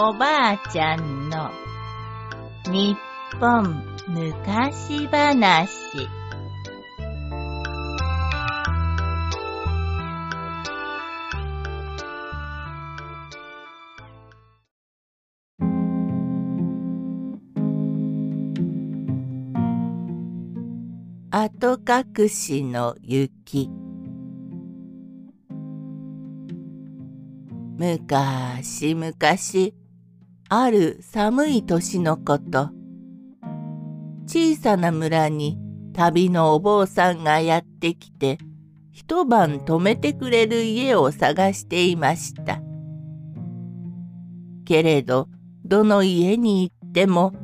おばあちゃんの日本昔話。後隠しの雪。むかしむかしある寒い年のこと小さな村に旅のお坊さんがやってきて一晩泊めてくれる家を探していましたけれどどの家に行っても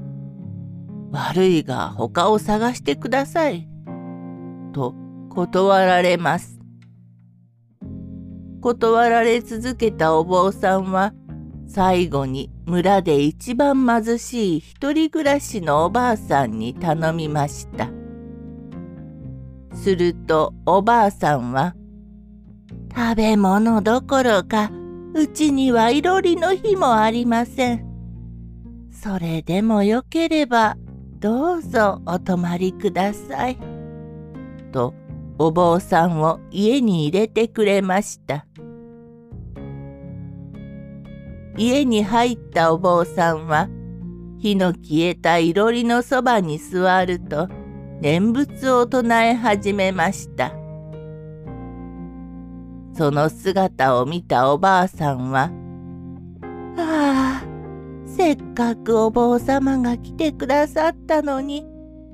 悪いが他を探してくださいと断られます。断られ続けたお坊さんは最後に村で一番貧しい一人暮らしのおばあさんに頼みました。するとおばあさんは「食べ物どころかうちにはいろりの日もありません。それでもよければどうぞお泊まりください。」とお坊さんを家に入れてくれました家に入ったお坊さんは火の消えたいろりのそばに座ると念仏を唱え始めましたその姿を見たおばあさんは「ああせっかくお坊様が来てくださったのに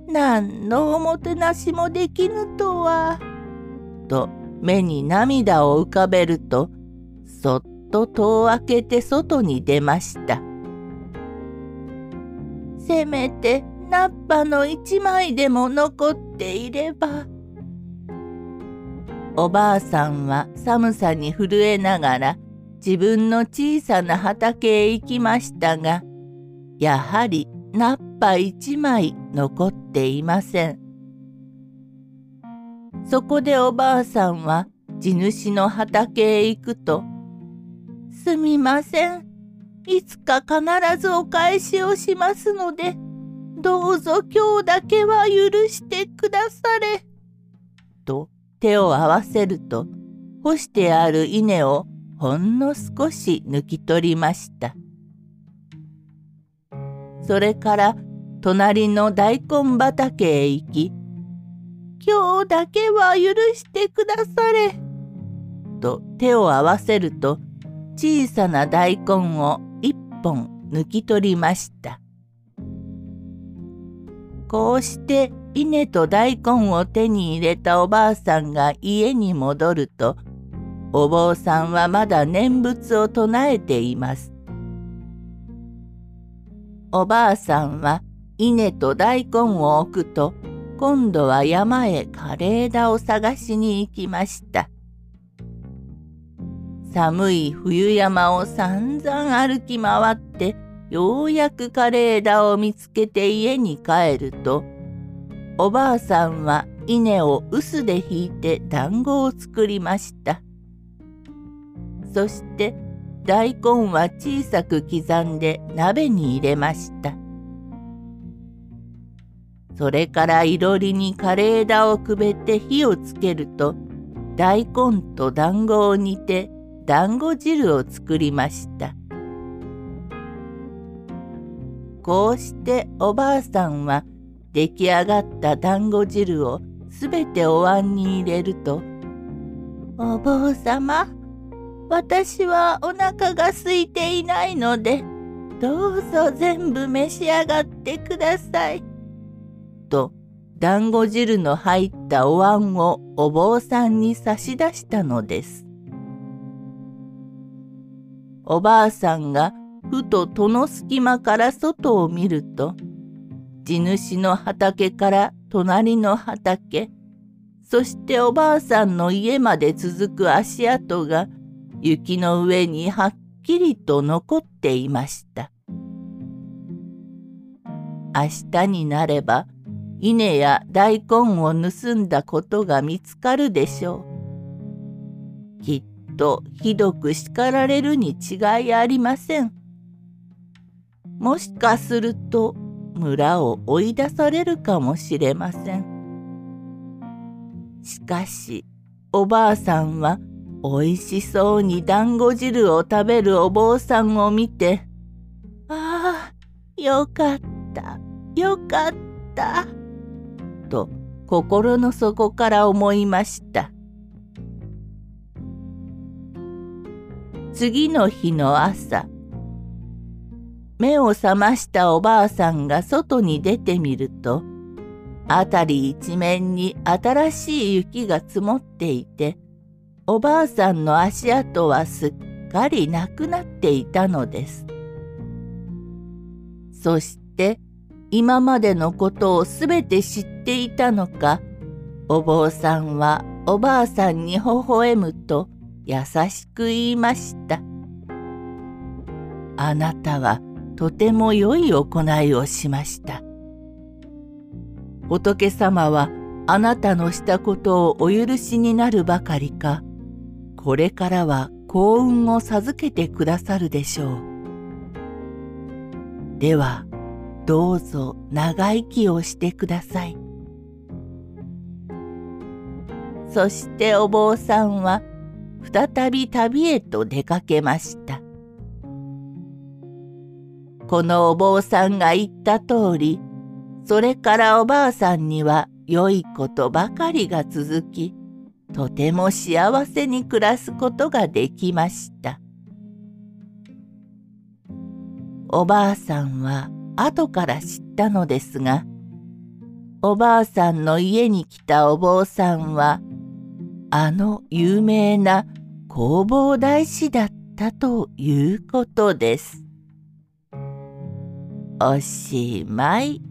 何のおもてなしもできぬとは。と目に涙を浮かべるとそっと戸を開けて外に出ました。せめてナッパの一枚でも残っていれば。おばあさんは寒さに震えながら自分の小さな畑へ行きましたがやはりナッパ一枚残っていません。そこでおばあさんは地主の畑へ行くと「すみませんいつか必ずお返しをしますのでどうぞ今日だけは許してくだされ」と手を合わせると干してある稲をほんの少し抜き取りました。それから隣の大根畑へ行き、今日だけは許してくだされ。と手を合わせると小さな大根を一本抜き取りました。こうして稲と大根を手に入れたおばあさんが家に戻るとお坊さんはまだ念仏を唱えています。おばあさんは稲と大根を置くと今度は山へ枯れ枝を探しに行きました。寒い冬山を散々歩き回ってようやく枯れ枝を見つけて家に帰るとおばあさんは稲を臼でひいて団子を作りました。そして大根は小さく刻んで鍋に入れました。それからいろりに枯れ枝をくべて火をつけると大根と団子を煮て団子汁を作りました。こうしておばあさんは出来上がった団子汁をすべてお椀に入れると「お坊様私はお腹が空いていないので、どうぞ全部召し上がってください。と、団子汁の入ったお椀をお坊さんに差し出したのです。おばあさんがふと戸の隙間から外を見ると、地主の畑から隣の畑、そしておばあさんの家まで続く足跡が雪の上にはっきりと残っていました。明日になれば稲や大根を盗んだことが見つかるでしょう。きっとひどく叱られるに違いありません。もしかすると村を追い出されるかもしれません。しかしおばあさんはおいしそうに団子汁を食べるお坊さんを見て「ああよかったよかった」と心の底から思いました。次の日の朝目を覚ましたおばあさんが外に出てみると辺り一面に新しい雪が積もっていておばあさんの足跡はすっかりなくなっていたのです。そして今までのことをすべて知っていたのかお坊さんはおばあさんに微笑むと優しく言いました。あなたはとても良い行いをしました。仏様はあなたのしたことをお許しになるばかりか、これからは幸運を授けてくださるでしょう。では、どうぞ長生きをしてください。そしてお坊さんは再び旅へと出かけました。このお坊さんが言った通り、それからおばあさんには良いことばかりが続き、とても幸せに暮らすことができました。おばあさんは後から知ったのですが、おばあさんの家に来たお坊さんは、あの有名な弘法大師だったということです。おしまい。